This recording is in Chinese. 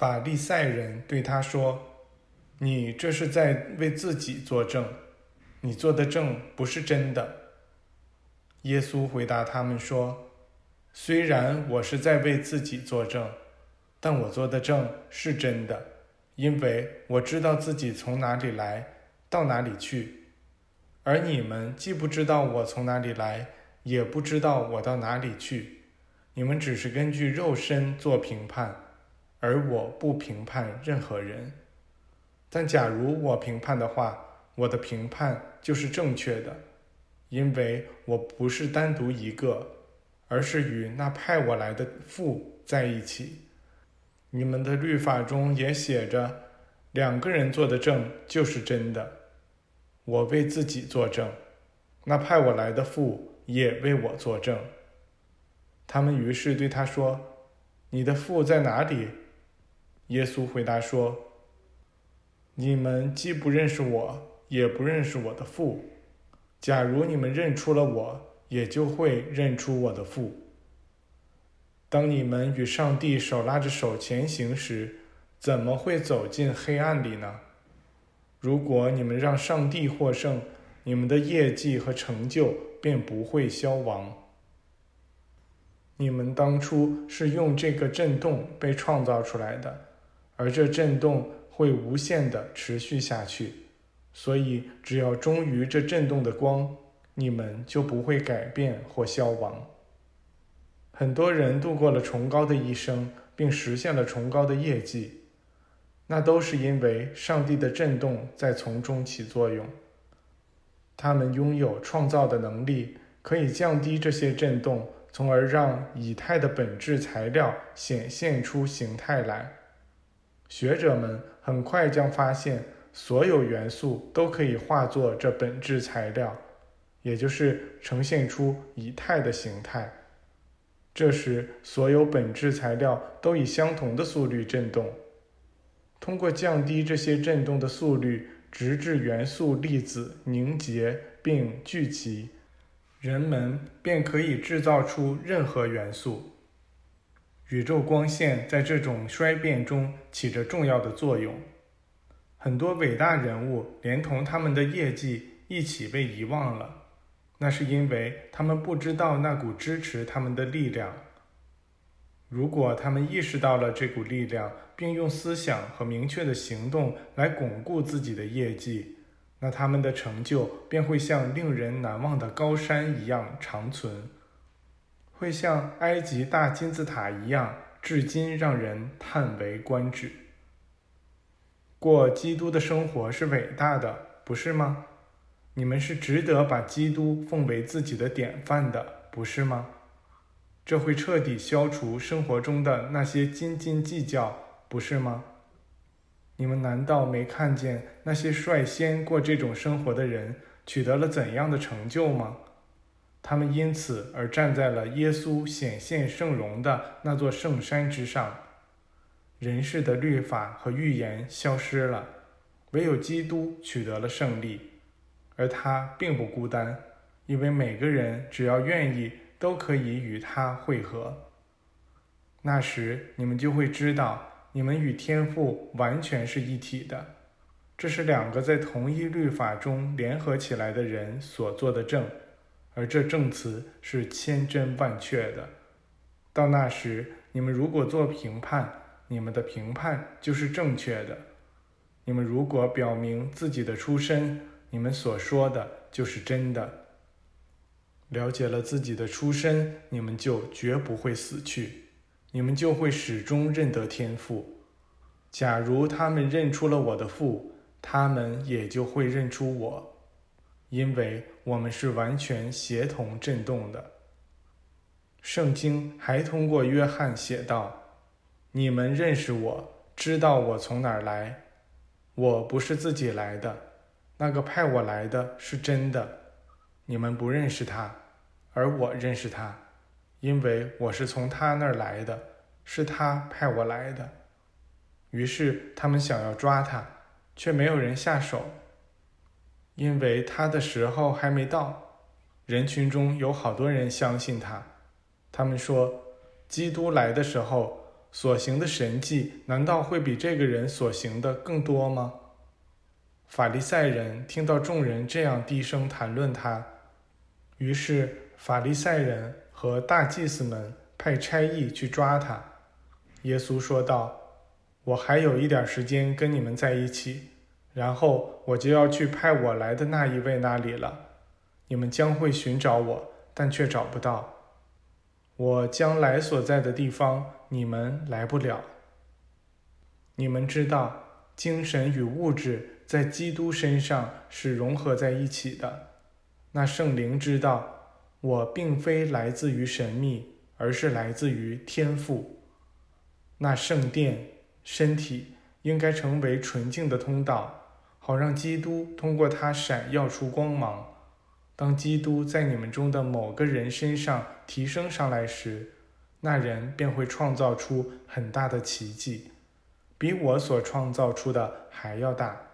法利赛人对他说：“你这是在为自己作证，你做的证不是真的。”耶稣回答他们说：“虽然我是在为自己作证，但我做的证是真的，因为我知道自己从哪里来，到哪里去。而你们既不知道我从哪里来，也不知道我到哪里去。你们只是根据肉身做评判。”而我不评判任何人，但假如我评判的话，我的评判就是正确的，因为我不是单独一个，而是与那派我来的父在一起。你们的律法中也写着，两个人做的证就是真的。我为自己作证，那派我来的父也为我作证。他们于是对他说：“你的父在哪里？”耶稣回答说：“你们既不认识我，也不认识我的父。假如你们认出了我，也就会认出我的父。当你们与上帝手拉着手前行时，怎么会走进黑暗里呢？如果你们让上帝获胜，你们的业绩和成就便不会消亡。你们当初是用这个震动被创造出来的。”而这震动会无限的持续下去，所以只要忠于这震动的光，你们就不会改变或消亡。很多人度过了崇高的一生，并实现了崇高的业绩，那都是因为上帝的震动在从中起作用。他们拥有创造的能力，可以降低这些震动，从而让以太的本质材料显现出形态来。学者们很快将发现，所有元素都可以化作这本质材料，也就是呈现出以太的形态。这时，所有本质材料都以相同的速率振动。通过降低这些振动的速率，直至元素粒子凝结并聚集，人们便可以制造出任何元素。宇宙光线在这种衰变中起着重要的作用。很多伟大人物连同他们的业绩一起被遗忘了，那是因为他们不知道那股支持他们的力量。如果他们意识到了这股力量，并用思想和明确的行动来巩固自己的业绩，那他们的成就便会像令人难忘的高山一样长存。会像埃及大金字塔一样，至今让人叹为观止。过基督的生活是伟大的，不是吗？你们是值得把基督奉为自己的典范的，不是吗？这会彻底消除生活中的那些斤斤计较，不是吗？你们难道没看见那些率先过这种生活的人取得了怎样的成就吗？他们因此而站在了耶稣显现圣容的那座圣山之上，人世的律法和预言消失了，唯有基督取得了胜利，而他并不孤单，因为每个人只要愿意，都可以与他会合。那时你们就会知道，你们与天父完全是一体的，这是两个在同一律法中联合起来的人所做的证。而这证词是千真万确的。到那时，你们如果做评判，你们的评判就是正确的；你们如果表明自己的出身，你们所说的就是真的。了解了自己的出身，你们就绝不会死去，你们就会始终认得天赋。假如他们认出了我的父，他们也就会认出我。因为我们是完全协同振动的。圣经还通过约翰写道：“你们认识我，知道我从哪儿来。我不是自己来的，那个派我来的是真的。你们不认识他，而我认识他，因为我是从他那儿来的，是他派我来的。”于是他们想要抓他，却没有人下手。因为他的时候还没到，人群中有好多人相信他。他们说，基督来的时候，所行的神迹，难道会比这个人所行的更多吗？法利赛人听到众人这样低声谈论他，于是法利赛人和大祭司们派差役去抓他。耶稣说道：“我还有一点时间跟你们在一起，然后我就要去派我来的那一位那里了。你们将会寻找我，但却找不到。我将来所在的地方，你们来不了。你们知道，精神与物质。”在基督身上是融合在一起的。那圣灵知道，我并非来自于神秘，而是来自于天赋。那圣殿身体应该成为纯净的通道，好让基督通过它闪耀出光芒。当基督在你们中的某个人身上提升上来时，那人便会创造出很大的奇迹，比我所创造出的还要大。